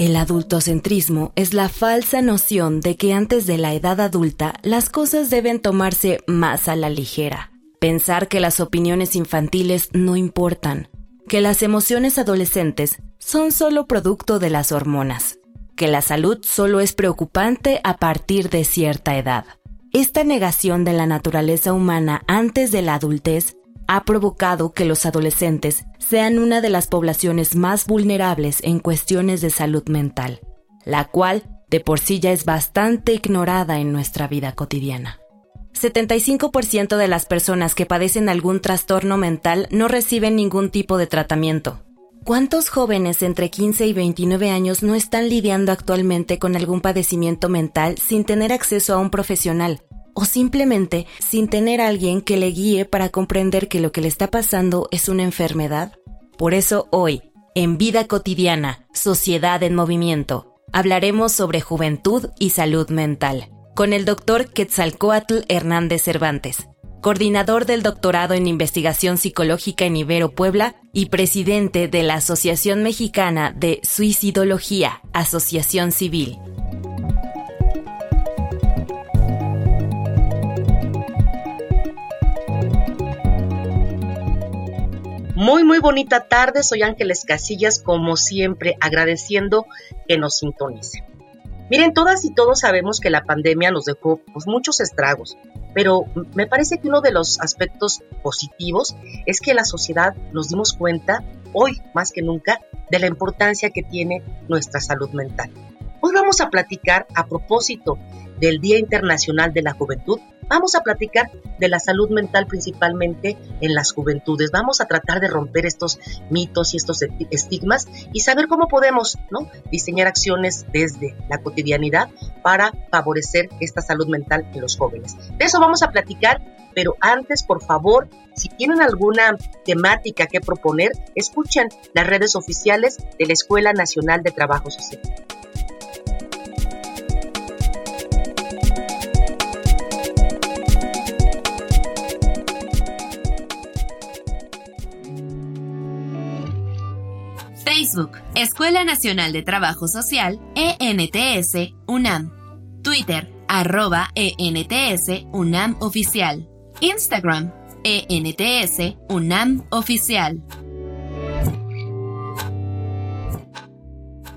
El adultocentrismo es la falsa noción de que antes de la edad adulta las cosas deben tomarse más a la ligera. Pensar que las opiniones infantiles no importan, que las emociones adolescentes son solo producto de las hormonas, que la salud solo es preocupante a partir de cierta edad. Esta negación de la naturaleza humana antes de la adultez ha provocado que los adolescentes sean una de las poblaciones más vulnerables en cuestiones de salud mental, la cual de por sí ya es bastante ignorada en nuestra vida cotidiana. 75% de las personas que padecen algún trastorno mental no reciben ningún tipo de tratamiento. ¿Cuántos jóvenes entre 15 y 29 años no están lidiando actualmente con algún padecimiento mental sin tener acceso a un profesional o simplemente sin tener a alguien que le guíe para comprender que lo que le está pasando es una enfermedad? Por eso hoy, en Vida Cotidiana, Sociedad en Movimiento, hablaremos sobre juventud y salud mental, con el doctor Quetzalcoatl Hernández Cervantes, coordinador del doctorado en investigación psicológica en Ibero Puebla y presidente de la Asociación Mexicana de Suicidología, Asociación Civil. Muy, muy bonita tarde. Soy Ángeles Casillas, como siempre, agradeciendo que nos sintonicen. Miren, todas y todos sabemos que la pandemia nos dejó pues, muchos estragos, pero me parece que uno de los aspectos positivos es que la sociedad nos dimos cuenta, hoy más que nunca, de la importancia que tiene nuestra salud mental. Hoy vamos a platicar a propósito del Día Internacional de la Juventud Vamos a platicar de la salud mental principalmente en las juventudes. Vamos a tratar de romper estos mitos y estos estigmas y saber cómo podemos ¿no? diseñar acciones desde la cotidianidad para favorecer esta salud mental en los jóvenes. De eso vamos a platicar, pero antes, por favor, si tienen alguna temática que proponer, escuchen las redes oficiales de la Escuela Nacional de Trabajo Social. Facebook, Escuela Nacional de Trabajo Social, ENTS, UNAM. Twitter, arroba ENTS, UNAM Oficial. Instagram, ENTS, UNAM Oficial.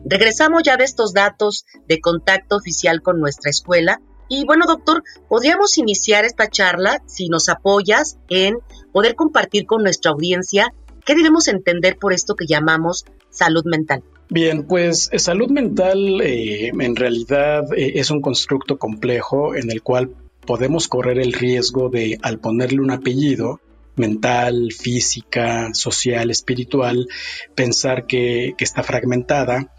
Regresamos ya de estos datos de contacto oficial con nuestra escuela. Y bueno, doctor, podríamos iniciar esta charla si nos apoyas en poder compartir con nuestra audiencia qué debemos entender por esto que llamamos salud mental? Bien, pues eh, salud mental eh, en realidad eh, es un constructo complejo en el cual podemos correr el riesgo de, al ponerle un apellido, mental, física, social, espiritual, pensar que, que, está fragmentada,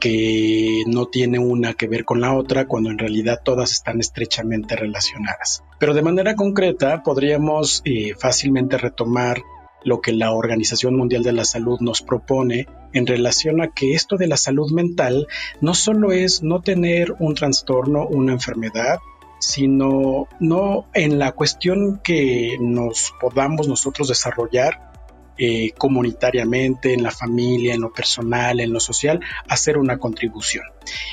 que no tiene una que ver con la otra, cuando en realidad todas están estrechamente relacionadas. Pero de manera concreta podríamos fácilmente retomar lo que la Organización Mundial de la Salud nos propone en relación a que esto de la salud mental no solo es no tener un trastorno, una enfermedad, sino no en la cuestión que nos podamos nosotros desarrollar eh, comunitariamente, en la familia, en lo personal, en lo social, hacer una contribución.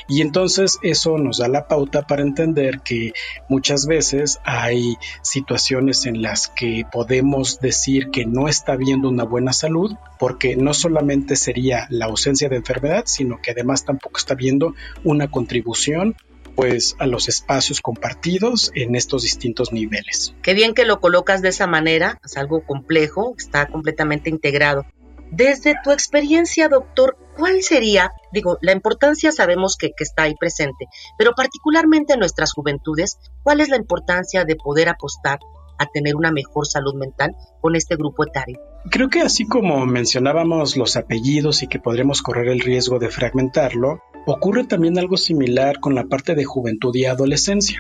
Y entonces eso nos da la pauta para entender que muchas veces hay situaciones en las que podemos decir que no está habiendo una buena salud, porque no solamente sería la ausencia de enfermedad, sino que además tampoco está habiendo una contribución pues a los espacios compartidos en estos distintos niveles. Qué bien que lo colocas de esa manera, es algo complejo, está completamente integrado. Desde tu experiencia, doctor, ¿cuál sería, digo, la importancia sabemos que, que, está ahí presente, pero particularmente en nuestras juventudes, ¿cuál es la importancia de poder apostar a tener una mejor salud mental con este grupo etario? Creo que así como mencionábamos los apellidos y que podremos correr el riesgo de fragmentarlo, ocurre también algo similar con la parte de juventud y adolescencia.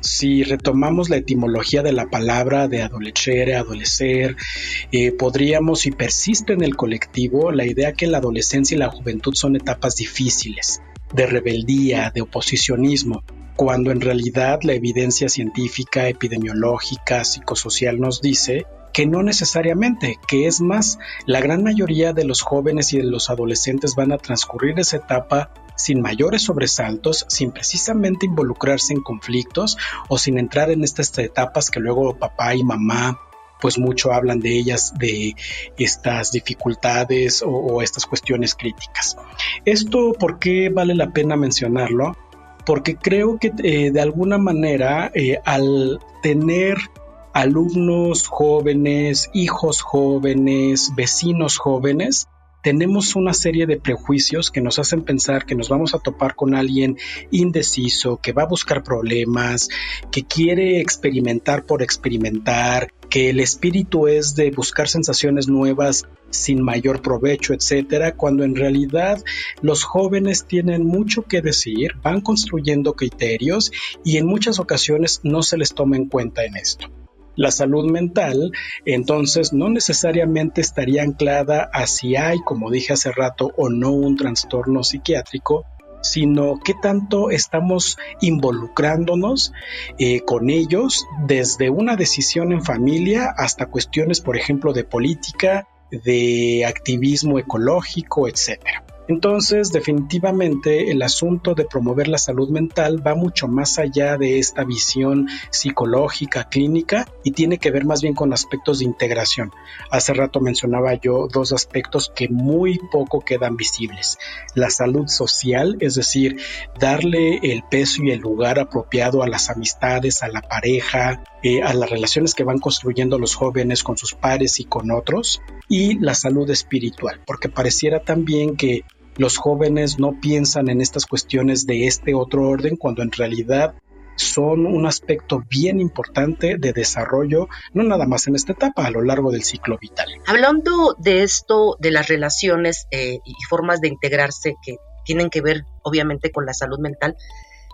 Si retomamos la etimología de la palabra de adolecer, adolecer, eh, podríamos, y persiste en el colectivo, la idea que la adolescencia y la juventud son etapas difíciles, de rebeldía, de oposicionismo, cuando en realidad la evidencia científica, epidemiológica, psicosocial nos dice que no necesariamente, que es más, la gran mayoría de los jóvenes y de los adolescentes van a transcurrir esa etapa sin mayores sobresaltos, sin precisamente involucrarse en conflictos o sin entrar en estas etapas que luego papá y mamá pues mucho hablan de ellas, de estas dificultades o, estas cuestiones críticas. Esto, ¿por qué vale la pena mencionarlo? Porque creo que eh, de alguna manera eh, al tener alumnos jóvenes, hijos jóvenes, vecinos jóvenes, tenemos una serie de prejuicios que nos hacen pensar que nos vamos a topar con alguien indeciso, que va a buscar problemas, que quiere experimentar por experimentar, que el espíritu es de buscar sensaciones nuevas sin mayor provecho, etcétera, cuando en realidad los jóvenes tienen mucho que decir, van construyendo criterios y en muchas ocasiones no se les toma en cuenta en esto. La salud mental, entonces, no necesariamente estaría anclada a si hay, como dije hace rato, o no un trastorno psiquiátrico, sino qué tanto estamos involucrándonos eh, con ellos desde una decisión en familia hasta cuestiones, por ejemplo, de política, de activismo ecológico, etcétera. Entonces, definitivamente el asunto de promover la salud mental va mucho más allá de esta visión psicológica, clínica, y tiene que ver más bien con aspectos de integración. Hace rato mencionaba yo dos aspectos que muy poco quedan visibles. La salud social, es decir, darle el peso y el lugar apropiado a las amistades, a la pareja, eh, a las relaciones que van construyendo los jóvenes con sus pares y con otros, y la salud espiritual, porque pareciera también que los jóvenes no piensan en estas cuestiones de este otro orden cuando en realidad son un aspecto bien importante de desarrollo, no nada más en esta etapa, a lo largo del ciclo vital. Hablando de esto, de las relaciones eh, y formas de integrarse que tienen que ver obviamente con la salud mental,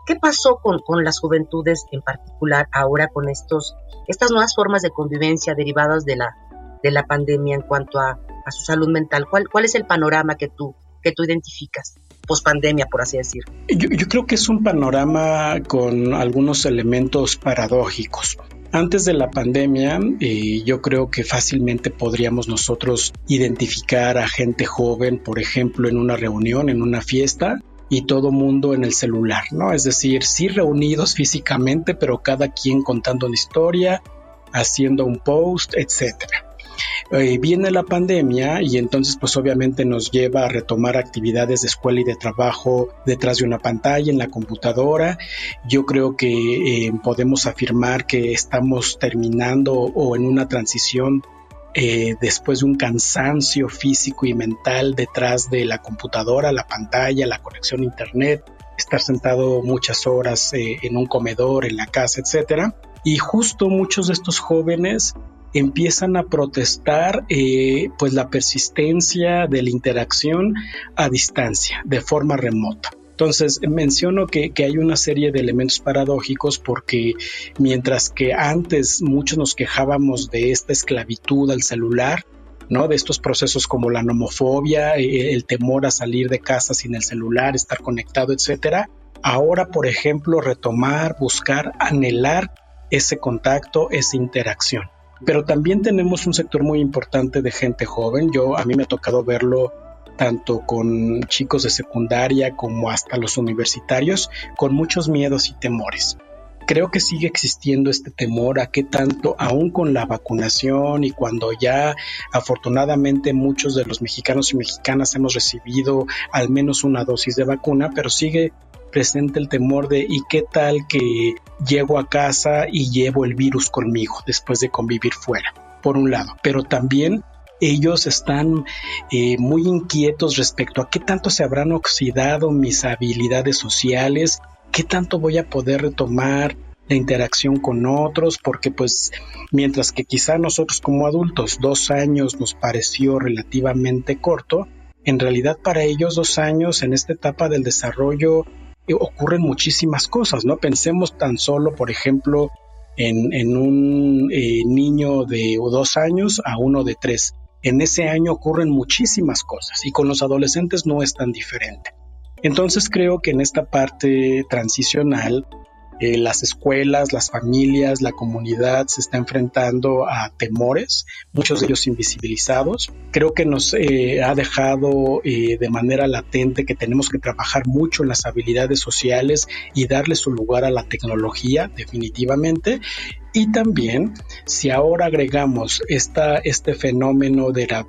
¿qué pasó con, las juventudes en particular ahora con estos, estas nuevas formas de convivencia derivadas de la, de la pandemia en cuanto a, su salud mental? ¿Cuál, ¿Cuál es el panorama que tú que tú identificas? pospandemia, por así decir. Yo, creo que es un panorama con algunos elementos paradójicos. Antes de la pandemia, eh, yo creo que fácilmente podríamos nosotros identificar a gente joven, por ejemplo, en una reunión, en una fiesta, y todo mundo en el celular, ¿no? Es decir, sí reunidos físicamente, pero cada quien contando una historia, haciendo un post, etcétera. Eh, viene la pandemia y entonces pues obviamente nos lleva a retomar actividades de escuela y de trabajo detrás de una pantalla en la computadora. Yo creo que eh, podemos afirmar que estamos terminando o en una transición eh, después de un cansancio físico y mental detrás de la computadora, la pantalla, la conexión a internet, estar sentado muchas horas en un comedor, en la casa, etcétera. Y justo muchos de estos jóvenes empiezan a protestar eh, pues la persistencia de la interacción a distancia, de forma remota. Entonces menciono que, que, hay una serie de elementos paradójicos porque mientras que antes muchos nos quejábamos de esta esclavitud al celular, ¿no? De estos procesos como la nomofobia, eh, el temor a salir de casa sin el celular, estar conectado, etcétera. Ahora, por ejemplo, retomar, buscar, anhelar ese contacto, esa interacción pero también tenemos un sector muy importante de gente joven. Yo a mí me ha tocado verlo tanto con chicos de secundaria como hasta los universitarios, con muchos miedos y temores. Creo que sigue existiendo este temor a qué tanto, aún con la vacunación y cuando ya afortunadamente muchos de los mexicanos y mexicanas hemos recibido al menos una dosis de vacuna, pero sigue presente el temor de ¿y qué tal que llego a casa y llevo el virus conmigo después de convivir fuera? Por un lado, pero también ellos están eh, muy inquietos respecto a qué tanto se habrán oxidado mis habilidades sociales, qué tanto voy a poder retomar la interacción con otros, porque pues mientras que quizá nosotros como adultos dos años nos pareció relativamente corto, en realidad para ellos dos años en esta etapa del desarrollo ocurren muchísimas cosas, ¿no? Pensemos tan solo, por ejemplo, en, un eh, niño de dos años a uno de tres. En ese año ocurren muchísimas cosas y con los adolescentes no es tan diferente. Entonces creo que en esta parte transicional eh, las escuelas, las familias, la comunidad se está enfrentando a temores, muchos de ellos invisibilizados. Creo que nos eh, ha dejado eh, de manera latente que tenemos que trabajar mucho en las habilidades sociales y darle su lugar a la tecnología, definitivamente. Y también, si ahora agregamos esta, este fenómeno de la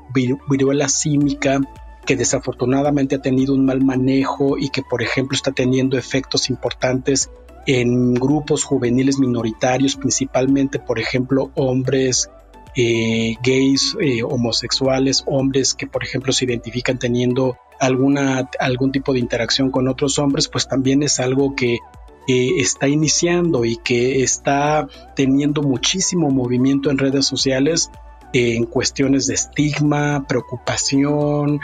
viruela símica, que desafortunadamente ha tenido un mal manejo y que, por ejemplo, está teniendo efectos importantes en grupos juveniles minoritarios, principalmente, por ejemplo, hombres eh, gays, eh, homosexuales, hombres que, por ejemplo, se identifican teniendo alguna, algún tipo de interacción con otros hombres, pues también es algo que está iniciando y que está teniendo muchísimo movimiento en redes sociales en cuestiones de estigma, preocupación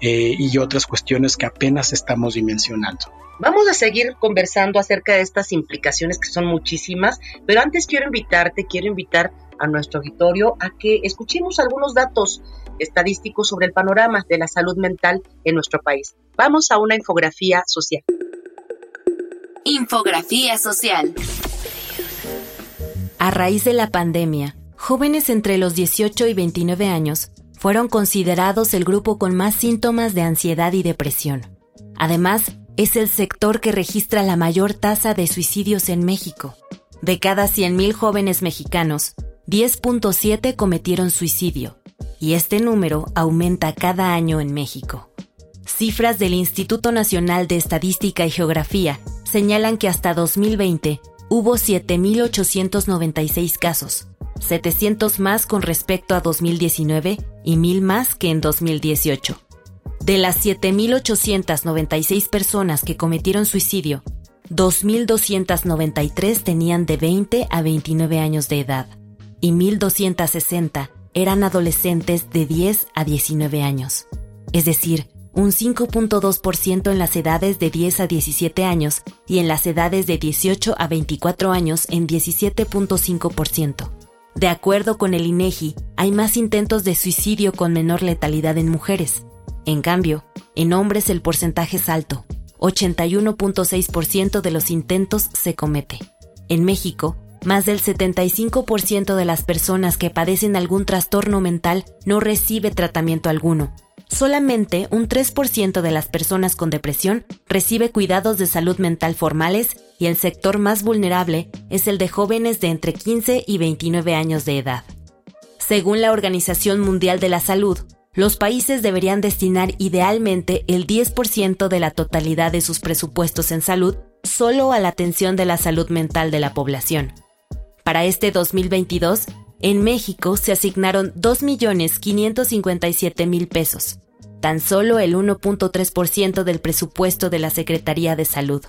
y otras cuestiones que apenas estamos dimensionando. Vamos a seguir conversando acerca de estas implicaciones que son muchísimas, pero antes quiero invitarte, quiero invitar a nuestro auditorio a que escuchemos algunos datos estadísticos sobre el panorama de la salud mental en nuestro país. Vamos a una infografía social. Infografía social. A raíz de la pandemia, jóvenes entre los 18 y 29 años fueron considerados el grupo con más síntomas de ansiedad y depresión. Además, es el sector que registra la mayor tasa de suicidios en México. De cada 100.000 jóvenes mexicanos, 10.7 cometieron suicidio, y este número aumenta cada año en México. Cifras del Instituto Nacional de Estadística y Geografía señalan que hasta 2020 hubo 7.896 casos, 700 más con respecto a 2019 y 1.000 más que en 2018. De las 7.896 personas que cometieron suicidio, 2.293 tenían de 20 a 29 años de edad y 1.260 eran adolescentes de 10 a 19 años. Es decir, un 5.2% en las edades de 10 a 17 años y en las edades de 18 a 24 años en 17.5%. De acuerdo con el INEGI, hay más intentos de suicidio con menor letalidad en mujeres, en cambio, en hombres el porcentaje es alto. 81.6% de los intentos se comete. En México, más del 75% de las personas que padecen algún trastorno mental no recibe tratamiento alguno. Solamente un 3% de las personas con depresión recibe cuidados de salud mental formales y el sector más vulnerable es el de jóvenes de entre 15 y 29 años de edad. Según la Organización Mundial de la Salud, los países deberían destinar idealmente el 10% de la totalidad de sus presupuestos en salud solo a la atención de la salud mental de la población. Para este 2022, en México se asignaron 2.557.000 pesos, tan solo el 1.3% del presupuesto de la Secretaría de Salud.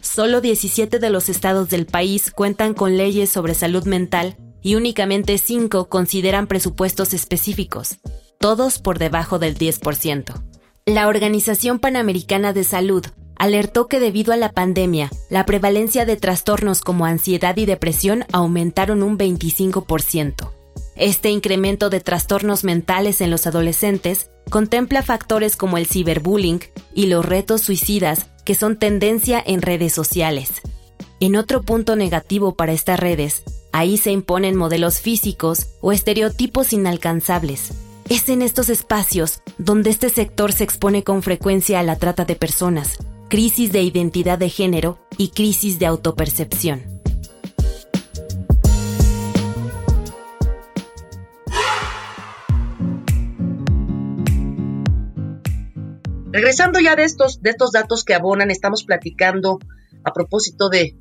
Solo 17 de los estados del país cuentan con leyes sobre salud mental y únicamente 5 consideran presupuestos específicos, todos por debajo del 10%. La Organización Panamericana de Salud alertó que debido a la pandemia, la prevalencia de trastornos como ansiedad y depresión aumentaron un 25%. Este incremento de trastornos mentales en los adolescentes contempla factores como el ciberbullying y los retos suicidas que son tendencia en redes sociales. En otro punto negativo para estas redes, ahí se imponen modelos físicos o estereotipos inalcanzables, es en estos espacios donde este sector se expone con frecuencia a la trata de personas, crisis de identidad de género y crisis de autopercepción. Regresando ya de estos, de estos datos que abonan, estamos platicando a propósito de,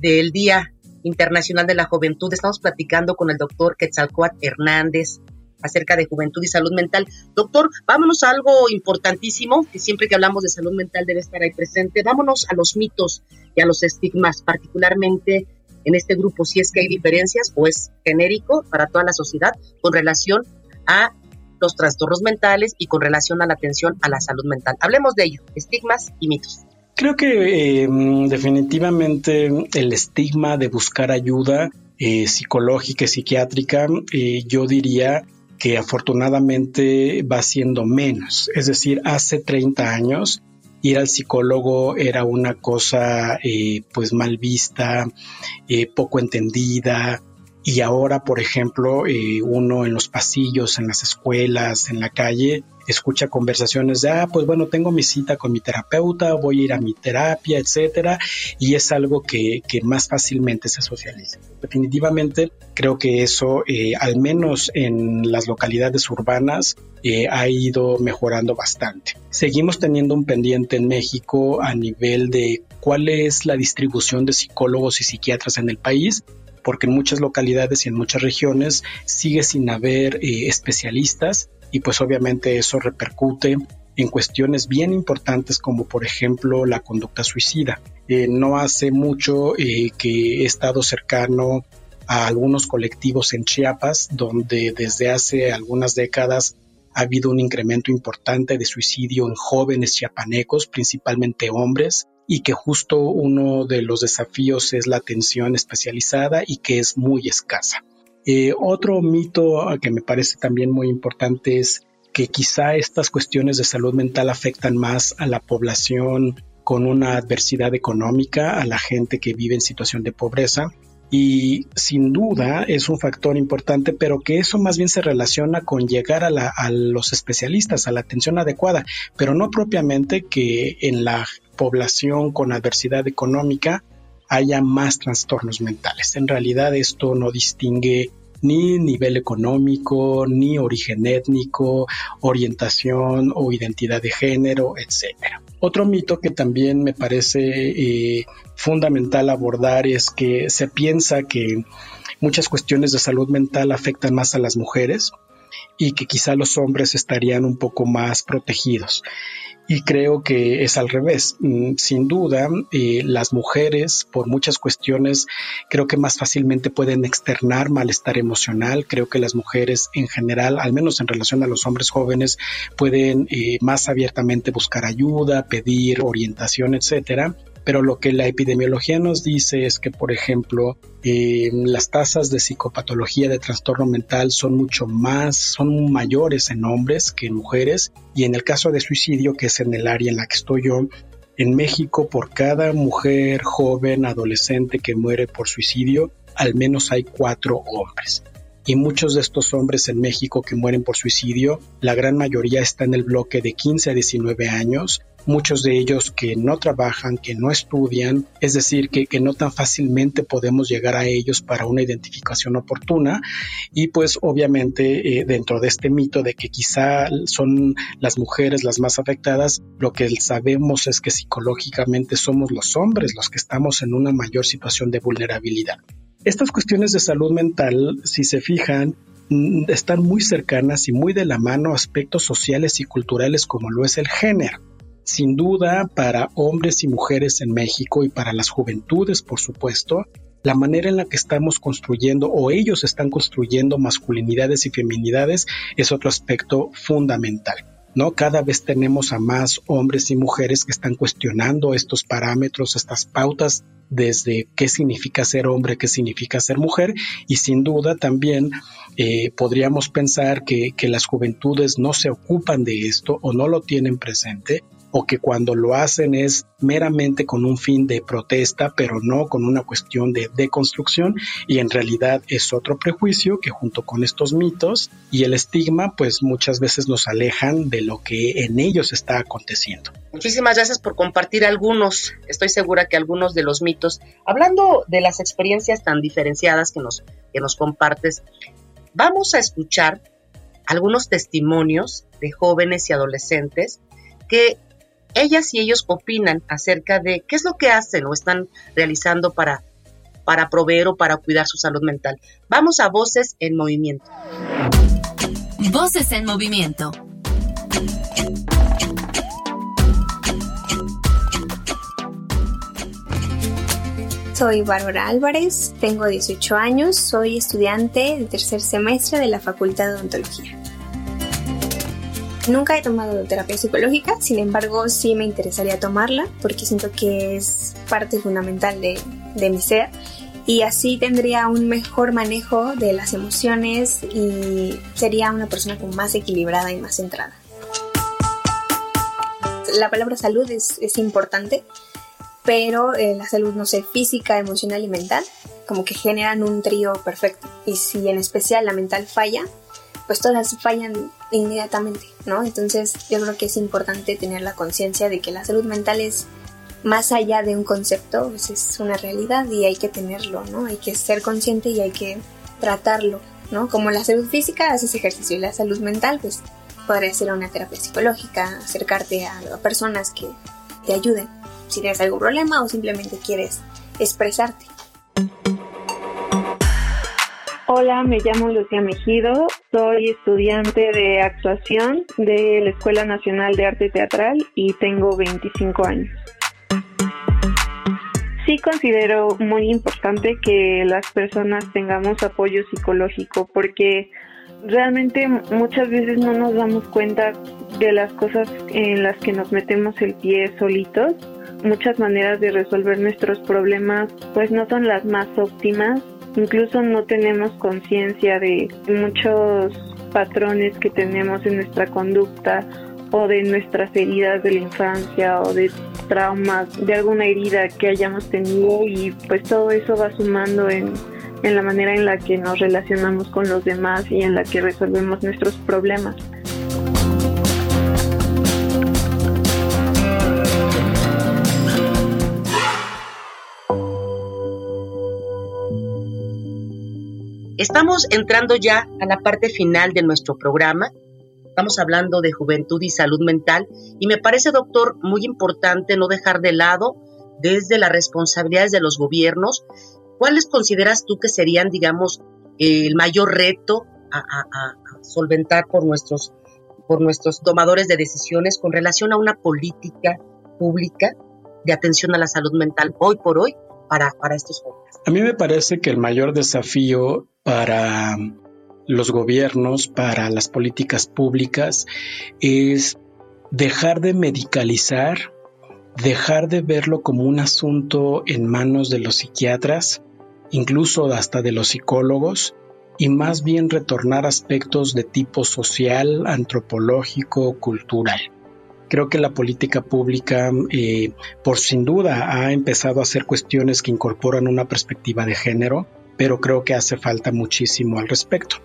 del Día Internacional de la Juventud, estamos platicando con el doctor Quetzalcoatl Hernández, acerca de juventud y salud mental. Doctor, vámonos a algo importantísimo, que siempre que hablamos de salud mental debe estar ahí presente. Vámonos a los mitos y a los estigmas, particularmente en este grupo si es que hay diferencias o es genérico para toda la sociedad con relación a los trastornos mentales y con relación a la atención a la salud mental. Hablemos de ello, estigmas y mitos. Creo que em, definitivamente el estigma de buscar ayuda eh, psicológica y psiquiátrica, eh, yo diría que afortunadamente va siendo menos. Es decir, hace 30 años ir al psicólogo era una cosa eh, pues mal vista, poco entendida, y ahora, por ejemplo, eh, uno en los pasillos, en las escuelas, en la calle, escucha conversaciones de, ah, pues bueno, tengo mi cita con mi terapeuta, voy a ir a mi terapia, etcétera, y es algo que, que más fácilmente se socializa. Definitivamente, creo que eso, eh, al menos en las localidades urbanas, eh, ha ido mejorando bastante. Seguimos teniendo un pendiente en México a nivel de cuál es la distribución de psicólogos y psiquiatras en el país porque en muchas localidades y en muchas regiones sigue sin haber eh, especialistas y pues obviamente eso repercute en cuestiones bien importantes como por ejemplo la conducta suicida. Eh, no hace mucho eh, que he estado cercano a algunos colectivos en Chiapas donde desde hace algunas décadas ha habido un incremento importante de suicidio en jóvenes chiapanecos, principalmente hombres, y que justo uno de los desafíos es la atención especializada y que es muy escasa. Eh, otro mito que me parece también muy importante es que quizá estas cuestiones de salud mental afectan más a la población con una adversidad económica, a la gente que vive en situación de pobreza, y sin duda es un factor importante, pero que eso más bien se relaciona con llegar a, a, los especialistas, a la atención adecuada, pero no propiamente que en la población con adversidad económica haya más trastornos mentales. En realidad esto no distingue ni nivel económico, ni origen étnico, orientación o identidad de género, etc. Otro mito que también me parece eh, fundamental abordar es que se piensa que muchas cuestiones de salud mental afectan más a las mujeres y que quizá los hombres estarían un poco más protegidos y creo que es al revés. Mm, sin duda, eh, las mujeres, por muchas cuestiones, creo que más fácilmente pueden externar malestar emocional. Creo que las mujeres en general, al menos en relación a los hombres jóvenes, pueden eh, más abiertamente buscar ayuda, pedir orientación, etcétera pero lo que la epidemiología nos dice es que, por ejemplo, eh, las tasas de psicopatología de trastorno mental son mucho más, son mayores en hombres que en mujeres, y en el caso de suicidio, que es en el área en la que estoy yo, en México, por cada mujer joven, adolescente que muere por suicidio, al menos hay cuatro hombres. Y muchos de estos hombres en México que mueren por suicidio, la gran mayoría está en el bloque de 15 a 19 años, muchos de ellos que no trabajan, que no estudian, es decir, que, no tan fácilmente podemos llegar a ellos para una identificación oportuna y pues obviamente eh, dentro de este mito de que quizá son las mujeres las más afectadas, lo que sabemos es que psicológicamente somos los hombres los que estamos en una mayor situación de vulnerabilidad. Estas cuestiones de salud mental, si se fijan, mm, están muy cercanas y muy de la mano a aspectos sociales y culturales como lo es el género. Sin duda, para hombres y mujeres en México y para las juventudes, por supuesto, la manera en la que estamos construyendo o ellos están construyendo masculinidades y feminidades es otro aspecto fundamental. ¿no? Cada vez tenemos a más hombres y mujeres que están cuestionando estos parámetros, estas pautas desde qué significa ser hombre, qué significa ser mujer y sin duda también eh, podríamos pensar que, que las juventudes no se ocupan de esto o no lo tienen presente o que cuando lo hacen es meramente con un fin de protesta, pero no con una cuestión de deconstrucción y en realidad es otro prejuicio que junto con estos mitos y el estigma pues muchas veces nos alejan de lo que en ellos está aconteciendo. Muchísimas gracias por compartir algunos, estoy segura que algunos de los mitos, hablando de las experiencias tan diferenciadas que nos, que nos compartes, vamos a escuchar algunos testimonios de jóvenes y adolescentes que ellas y ellos opinan acerca de qué es lo que hacen o están realizando para, para proveer o para cuidar su salud mental. Vamos a Voces en Movimiento. Voces en Movimiento. soy Bárbara Álvarez, tengo 18 años, soy estudiante del tercer semestre de la Facultad de Odontología. Nunca he tomado terapia psicológica, sin embargo sí me interesaría tomarla porque siento que es parte fundamental de, de mi ser y así tendría un mejor manejo de las emociones y sería una persona como más equilibrada y más centrada. La palabra salud es, es importante, pero eh, la salud, no sé, física, emocional y mental, como que generan un trío perfecto. Y si en especial la mental falla, pues todas fallan inmediatamente, ¿no? Entonces yo creo que es importante tener la conciencia de que la salud mental es más allá de un concepto, pues es una realidad y hay que tenerlo, ¿no? Hay que ser consciente y hay que tratarlo, ¿no? Como la salud física, haces ejercicio y la salud mental, pues podría ser una terapia psicológica, acercarte a, a personas que te ayuden si tienes algún problema o simplemente quieres expresarte. Hola, me llamo Lucía Mejido, soy estudiante de actuación de la Escuela Nacional de Arte Teatral y tengo 25 años. Sí considero muy importante que las personas tengamos apoyo psicológico porque realmente muchas veces no nos damos cuenta de las cosas en las que nos metemos el pie solitos. Muchas maneras de resolver nuestros problemas pues no son las más óptimas Incluso no tenemos conciencia de muchos patrones que tenemos en nuestra conducta o de nuestras heridas de la infancia o de traumas, de alguna herida que hayamos tenido y pues todo eso va sumando en, en la manera en la que nos relacionamos con los demás y en la que resolvemos nuestros problemas. Estamos entrando ya a la parte final de nuestro programa. Estamos hablando de juventud y salud mental y me parece, doctor, muy importante no dejar de lado desde las responsabilidades de los gobiernos. ¿Cuáles consideras tú que serían, digamos, el mayor reto a, solventar por nuestros, por nuestros tomadores de decisiones con relación a una política pública de atención a la salud mental hoy por hoy para, para estos jóvenes? A mí me parece que el mayor desafío para los gobiernos, para las políticas públicas, es dejar de medicalizar, dejar de verlo como un asunto en manos de los psiquiatras, incluso hasta de los psicólogos, y más bien retornar aspectos de tipo social, antropológico, cultural. Creo que la política pública, eh, por sin duda, ha empezado a hacer cuestiones que incorporan una perspectiva de género, pero creo que hace falta muchísimo al respecto.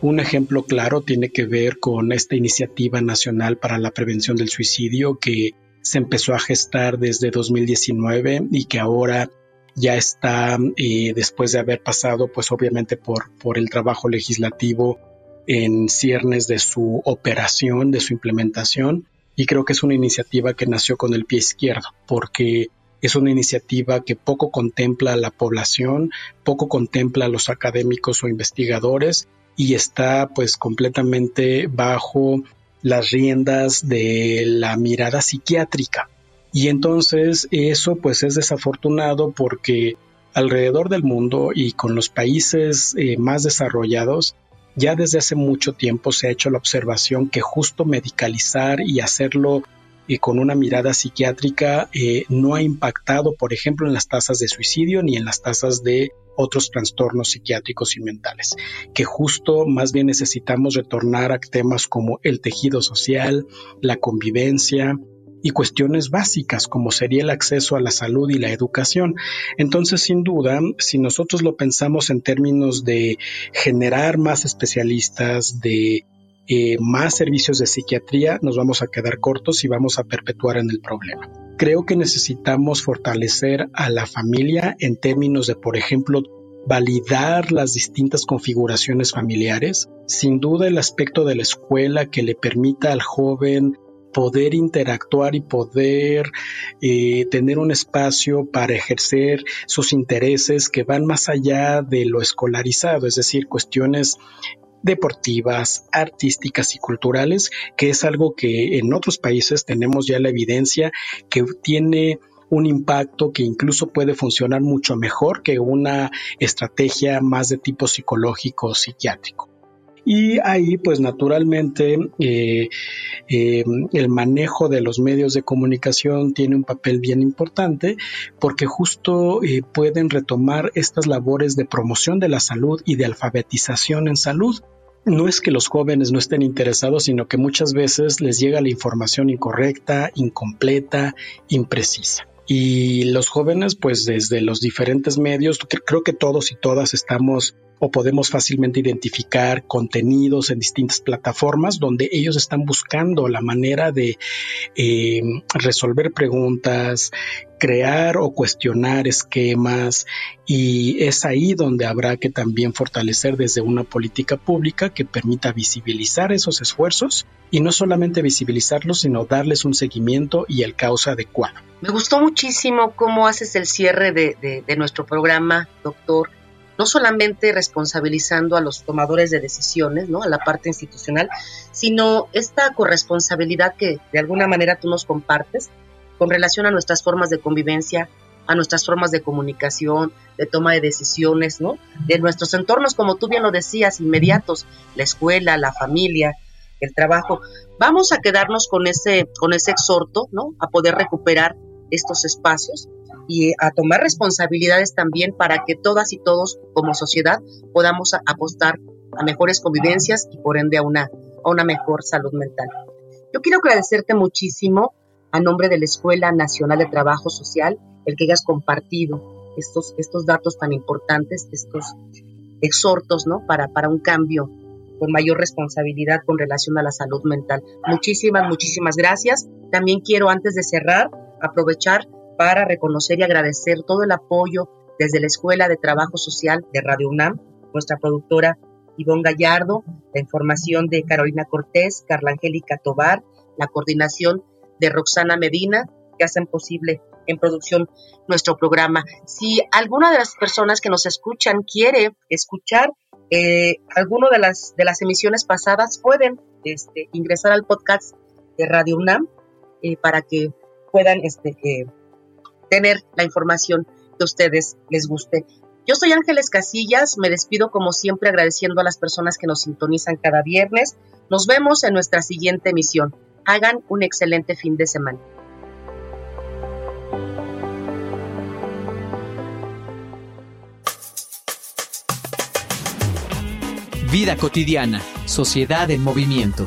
Un ejemplo claro tiene que ver con esta iniciativa nacional para la prevención del suicidio que se empezó a gestar desde 2019 y que ahora ya está, eh, después de haber pasado, pues obviamente por, por el trabajo legislativo en ciernes de su operación, de su implementación, y creo que es una iniciativa que nació con el pie izquierdo, porque es una iniciativa que poco contempla a la población, poco contempla a los académicos o investigadores y está pues completamente bajo las riendas de la mirada psiquiátrica. Y entonces eso pues es desafortunado porque alrededor del mundo y con los países eh, más desarrollados ya desde hace mucho tiempo se ha hecho la observación que justo medicalizar y hacerlo y con una mirada psiquiátrica eh, no ha impactado, por ejemplo, en las tasas de suicidio ni en las tasas de otros trastornos psiquiátricos y mentales, que justo más bien necesitamos retornar a temas como el tejido social, la convivencia, y cuestiones básicas como sería el acceso a la salud y la educación. Entonces, sin duda, si nosotros lo pensamos en términos de generar más especialistas, de eh, más servicios de psiquiatría, nos vamos a quedar cortos y vamos a perpetuar en el problema. Creo que necesitamos fortalecer a la familia en términos de, por ejemplo, validar las distintas configuraciones familiares. Sin duda el aspecto de la escuela que le permita al joven poder interactuar y poder eh, tener un espacio para ejercer sus intereses que van más allá de lo escolarizado, es decir, cuestiones deportivas, artísticas y culturales, que es algo que en otros países tenemos ya la evidencia que tiene un impacto que incluso puede funcionar mucho mejor que una estrategia más de tipo psicológico o psiquiátrico. Y ahí, pues naturalmente, eh, eh, el manejo de los medios de comunicación tiene un papel bien importante porque justo eh, pueden retomar estas labores de promoción de la salud y de alfabetización en salud no es que los jóvenes no estén interesados, sino que muchas veces les llega la información incorrecta, incompleta, imprecisa. Y los jóvenes, pues desde los diferentes medios, creo que todos y todas estamos o podemos fácilmente identificar contenidos en distintas plataformas donde ellos están buscando la manera de eh, resolver preguntas, crear o cuestionar esquemas y es ahí donde habrá que también fortalecer desde una política pública que permita visibilizar esos esfuerzos y no solamente visibilizarlos, sino darles un seguimiento y el causa adecuado. Me gustó muchísimo cómo haces el cierre de, de nuestro programa, doctor no solamente responsabilizando a los tomadores de decisiones, ¿no? a la parte institucional, sino esta corresponsabilidad que de alguna manera tú nos compartes con relación a nuestras formas de convivencia, a nuestras formas de comunicación, de toma de decisiones, ¿no? De nuestros entornos, como tú bien lo decías, inmediatos, la escuela, la familia, el trabajo. Vamos a quedarnos con ese, con ese exhorto, ¿no? A poder recuperar estos espacios y a tomar responsabilidades también para que todas y todos como sociedad podamos apostar a mejores convivencias y por ende a una, a una mejor salud mental. Yo quiero agradecerte muchísimo a nombre de la Escuela Nacional de Trabajo Social el que hayas compartido estos, estos datos tan importantes, estos exhortos ¿no? para, para un cambio con mayor responsabilidad con relación a la salud mental. Muchísimas, muchísimas gracias. También quiero, antes de cerrar, aprovechar para reconocer y agradecer todo el apoyo desde la Escuela de Trabajo Social de Radio UNAM, nuestra productora Ivonne Gallardo, la información de Carolina Cortés, Carla Angélica Tobar, la coordinación de Roxana Medina, que hacen posible en producción nuestro programa. Si alguna de las personas que nos escuchan quiere escuchar eh, alguno de las, de las emisiones pasadas, pueden este, ingresar al podcast de Radio UNAM eh, para que puedan este, eh, tener la información que a ustedes les guste. Yo soy Ángeles Casillas, me despido como siempre agradeciendo a las personas que nos sintonizan cada viernes. Nos vemos en nuestra siguiente emisión. Hagan un excelente fin de semana. Vida cotidiana, sociedad en movimiento.